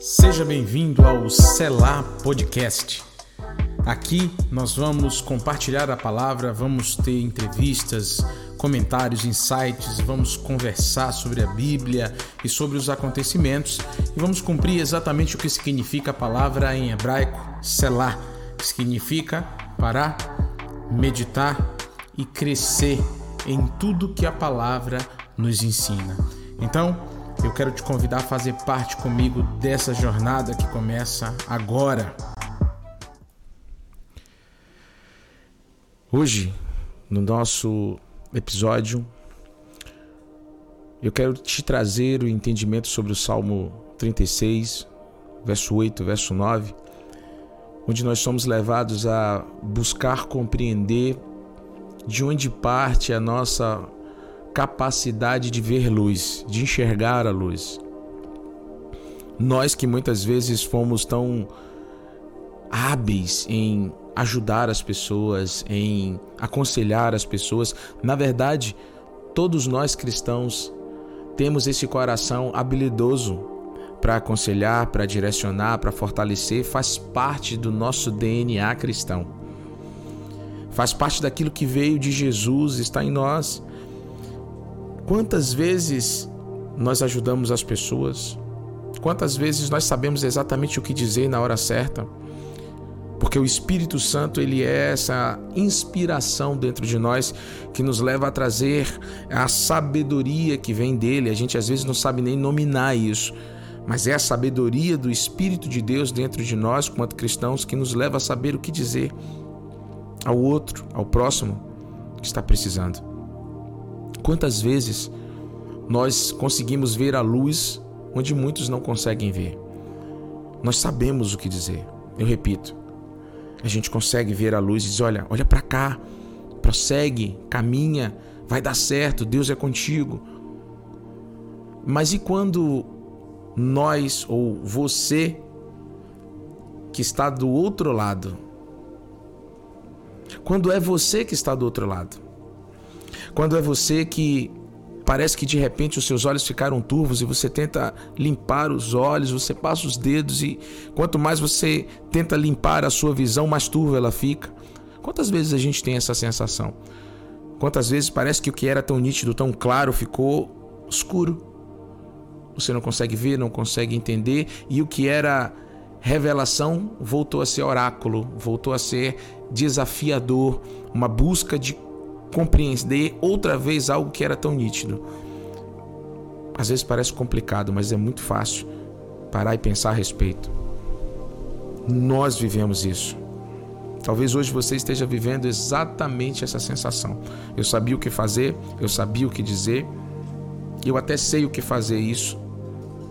Seja bem-vindo ao Selar Podcast. Aqui nós vamos compartilhar a palavra, vamos ter entrevistas, comentários, insights, vamos conversar sobre a Bíblia e sobre os acontecimentos e vamos cumprir exatamente o que significa a palavra em hebraico, Selah, que significa parar, meditar e crescer em tudo que a palavra nos ensina. Então, eu quero te convidar a fazer parte comigo dessa jornada que começa agora. Hoje, no nosso episódio, eu quero te trazer o entendimento sobre o Salmo 36, verso 8, verso 9, onde nós somos levados a buscar compreender de onde parte a nossa capacidade de ver luz, de enxergar a luz. Nós que muitas vezes fomos tão hábeis em ajudar as pessoas, em aconselhar as pessoas, na verdade, todos nós cristãos temos esse coração habilidoso para aconselhar, para direcionar, para fortalecer, faz parte do nosso DNA cristão faz parte daquilo que veio de Jesus, está em nós. Quantas vezes nós ajudamos as pessoas? Quantas vezes nós sabemos exatamente o que dizer na hora certa? Porque o Espírito Santo, ele é essa inspiração dentro de nós que nos leva a trazer a sabedoria que vem dele. A gente às vezes não sabe nem nominar isso, mas é a sabedoria do Espírito de Deus dentro de nós, quanto cristãos, que nos leva a saber o que dizer ao outro, ao próximo que está precisando. Quantas vezes nós conseguimos ver a luz onde muitos não conseguem ver? Nós sabemos o que dizer. Eu repito, a gente consegue ver a luz e diz: olha, olha para cá, prossegue, caminha, vai dar certo, Deus é contigo. Mas e quando nós ou você que está do outro lado quando é você que está do outro lado. Quando é você que parece que de repente os seus olhos ficaram turvos e você tenta limpar os olhos, você passa os dedos e quanto mais você tenta limpar a sua visão, mais turva ela fica. Quantas vezes a gente tem essa sensação? Quantas vezes parece que o que era tão nítido, tão claro, ficou escuro? Você não consegue ver, não consegue entender e o que era revelação voltou a ser oráculo, voltou a ser desafiador, uma busca de compreender outra vez algo que era tão nítido. Às vezes parece complicado, mas é muito fácil parar e pensar a respeito. Nós vivemos isso. Talvez hoje você esteja vivendo exatamente essa sensação. Eu sabia o que fazer, eu sabia o que dizer, eu até sei o que fazer isso,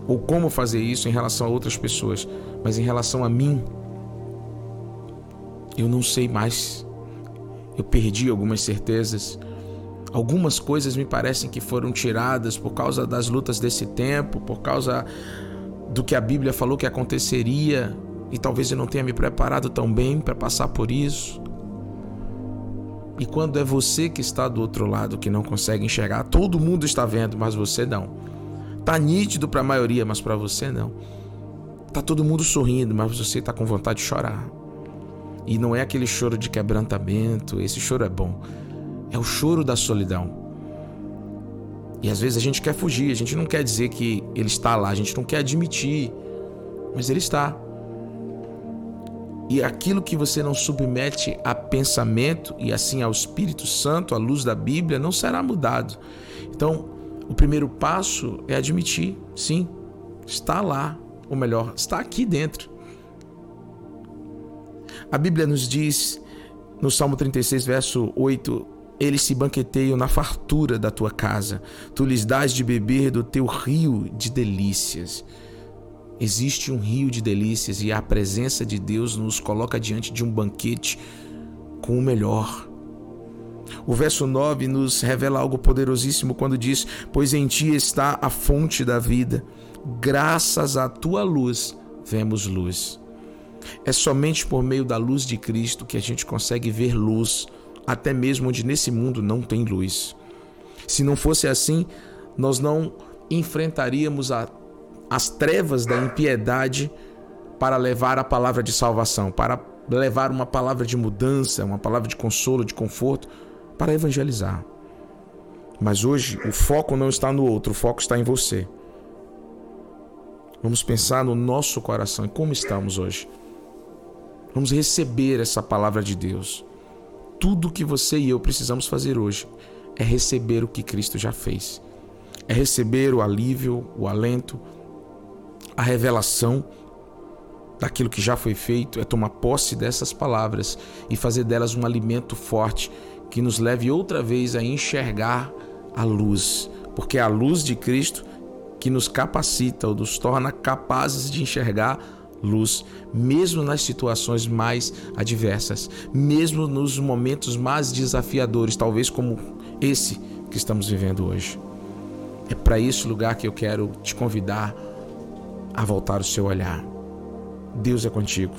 ou como fazer isso em relação a outras pessoas, mas em relação a mim, eu não sei mais. Eu perdi algumas certezas. Algumas coisas me parecem que foram tiradas por causa das lutas desse tempo, por causa do que a Bíblia falou que aconteceria, e talvez eu não tenha me preparado tão bem para passar por isso. E quando é você que está do outro lado que não consegue enxergar, todo mundo está vendo, mas você não. Tá nítido para a maioria, mas para você não. Tá todo mundo sorrindo, mas você está com vontade de chorar. E não é aquele choro de quebrantamento, esse choro é bom. É o choro da solidão. E às vezes a gente quer fugir, a gente não quer dizer que ele está lá, a gente não quer admitir, mas ele está. E aquilo que você não submete a pensamento e assim ao Espírito Santo, à luz da Bíblia, não será mudado. Então, o primeiro passo é admitir, sim, está lá, ou melhor, está aqui dentro. A Bíblia nos diz no Salmo 36, verso 8: Eles se banqueteiam na fartura da tua casa, tu lhes dás de beber do teu rio de delícias. Existe um rio de delícias e a presença de Deus nos coloca diante de um banquete com o melhor. O verso 9 nos revela algo poderosíssimo quando diz: Pois em ti está a fonte da vida, graças à tua luz vemos luz. É somente por meio da luz de Cristo que a gente consegue ver luz, até mesmo onde nesse mundo não tem luz. Se não fosse assim, nós não enfrentaríamos a as trevas da impiedade para levar a palavra de salvação, para levar uma palavra de mudança, uma palavra de consolo, de conforto, para evangelizar. Mas hoje o foco não está no outro, o foco está em você. Vamos pensar no nosso coração e como estamos hoje. Vamos receber essa palavra de Deus. Tudo que você e eu precisamos fazer hoje é receber o que Cristo já fez. É receber o alívio, o alento, a revelação daquilo que já foi feito, é tomar posse dessas palavras e fazer delas um alimento forte que nos leve outra vez a enxergar a luz, porque é a luz de Cristo que nos capacita ou nos torna capazes de enxergar luz, mesmo nas situações mais adversas, mesmo nos momentos mais desafiadores, talvez como esse que estamos vivendo hoje. É para esse lugar que eu quero te convidar a voltar o seu olhar. Deus é contigo.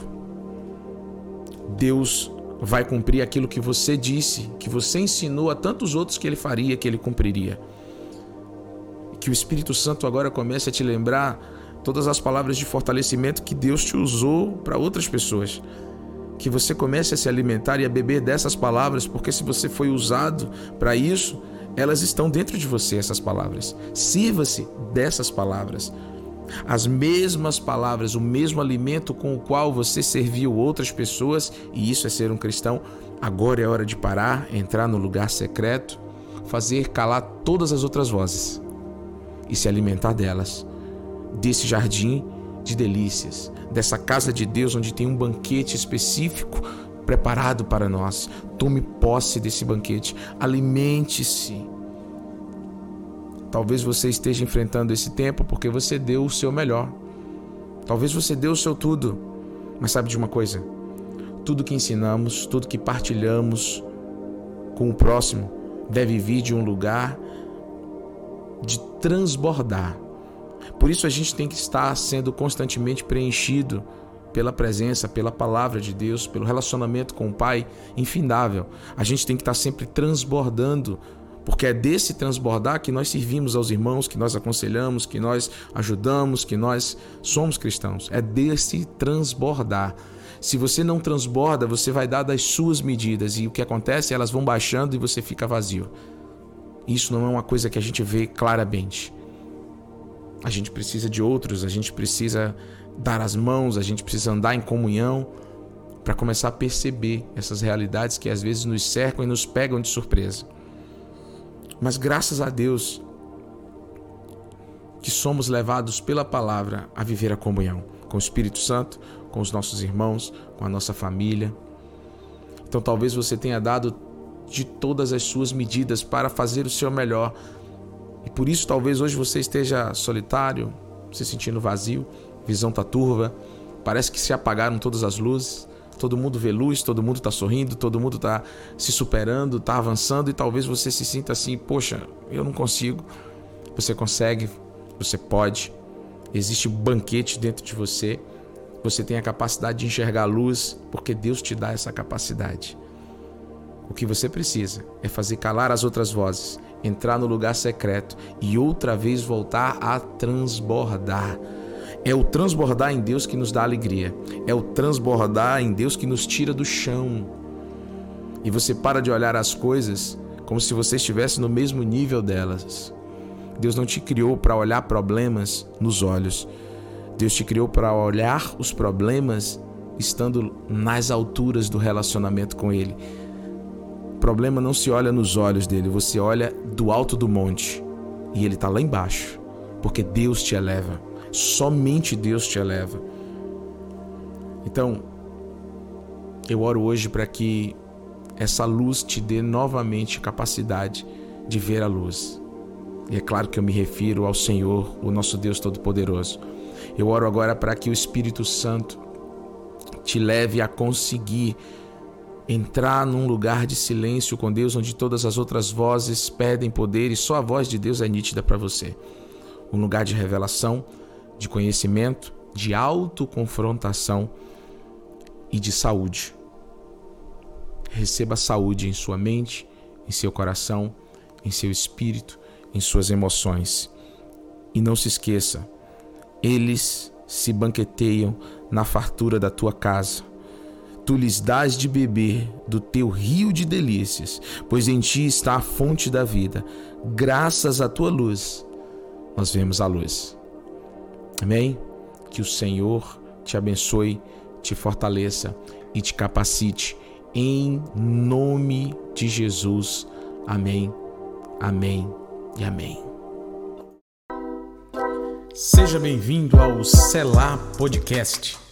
Deus vai cumprir aquilo que você disse, que você ensinou a tantos outros que ele faria, que ele cumpriria. Que o Espírito Santo agora comece a te lembrar todas as palavras de fortalecimento que Deus te usou para outras pessoas. Que você comece a se alimentar e a beber dessas palavras, porque se você foi usado para isso, elas estão dentro de você, essas palavras. Sirva-se dessas palavras. As mesmas palavras, o mesmo alimento com o qual você serviu outras pessoas, e isso é ser um cristão. Agora é hora de parar, entrar no lugar secreto, fazer calar todas as outras vozes e se alimentar delas desse jardim de delícias, dessa casa de Deus onde tem um banquete específico preparado para nós. Tome posse desse banquete, alimente-se. Talvez você esteja enfrentando esse tempo porque você deu o seu melhor. Talvez você deu o seu tudo. Mas sabe de uma coisa? Tudo que ensinamos, tudo que partilhamos com o próximo deve vir de um lugar de transbordar por isso a gente tem que estar sendo constantemente preenchido pela presença, pela palavra de Deus, pelo relacionamento com o Pai infindável. A gente tem que estar sempre transbordando, porque é desse transbordar que nós servimos aos irmãos, que nós aconselhamos, que nós ajudamos, que nós somos cristãos. É desse transbordar. Se você não transborda, você vai dar das suas medidas e o que acontece? Elas vão baixando e você fica vazio. Isso não é uma coisa que a gente vê claramente. A gente precisa de outros, a gente precisa dar as mãos, a gente precisa andar em comunhão para começar a perceber essas realidades que às vezes nos cercam e nos pegam de surpresa. Mas graças a Deus que somos levados pela palavra a viver a comunhão com o Espírito Santo, com os nossos irmãos, com a nossa família. Então talvez você tenha dado de todas as suas medidas para fazer o seu melhor e por isso talvez hoje você esteja solitário, se sentindo vazio, visão tá turva, parece que se apagaram todas as luzes. Todo mundo vê luz, todo mundo está sorrindo, todo mundo está se superando, está avançando e talvez você se sinta assim: poxa, eu não consigo. Você consegue, você pode. Existe banquete dentro de você. Você tem a capacidade de enxergar a luz, porque Deus te dá essa capacidade. O que você precisa é fazer calar as outras vozes entrar no lugar secreto e outra vez voltar a transbordar. É o transbordar em Deus que nos dá alegria. É o transbordar em Deus que nos tira do chão. E você para de olhar as coisas como se você estivesse no mesmo nível delas. Deus não te criou para olhar problemas nos olhos. Deus te criou para olhar os problemas estando nas alturas do relacionamento com Ele problema não se olha nos olhos dele, você olha do alto do monte e ele está lá embaixo, porque Deus te eleva, somente Deus te eleva. Então, eu oro hoje para que essa luz te dê novamente capacidade de ver a luz. E é claro que eu me refiro ao Senhor, o nosso Deus Todo-Poderoso. Eu oro agora para que o Espírito Santo te leve a conseguir entrar num lugar de silêncio com Deus, onde todas as outras vozes pedem poder e só a voz de Deus é nítida para você. Um lugar de revelação, de conhecimento, de autoconfrontação e de saúde. Receba saúde em sua mente, em seu coração, em seu espírito, em suas emoções. E não se esqueça, eles se banqueteiam na fartura da tua casa. Tu lhes dás de beber do teu rio de delícias, pois em ti está a fonte da vida. Graças à tua luz, nós vemos a luz. Amém? Que o Senhor te abençoe, te fortaleça e te capacite em nome de Jesus. Amém, amém e amém. Seja bem-vindo ao Selar Podcast.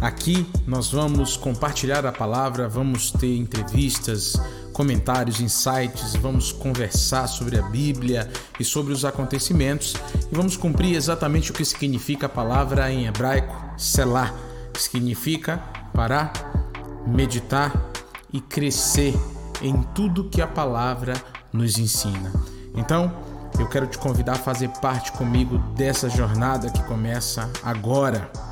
Aqui nós vamos compartilhar a palavra, vamos ter entrevistas, comentários, insights, vamos conversar sobre a Bíblia e sobre os acontecimentos e vamos cumprir exatamente o que significa a palavra em hebraico, selah, que significa parar, meditar e crescer em tudo que a palavra nos ensina. Então, eu quero te convidar a fazer parte comigo dessa jornada que começa agora.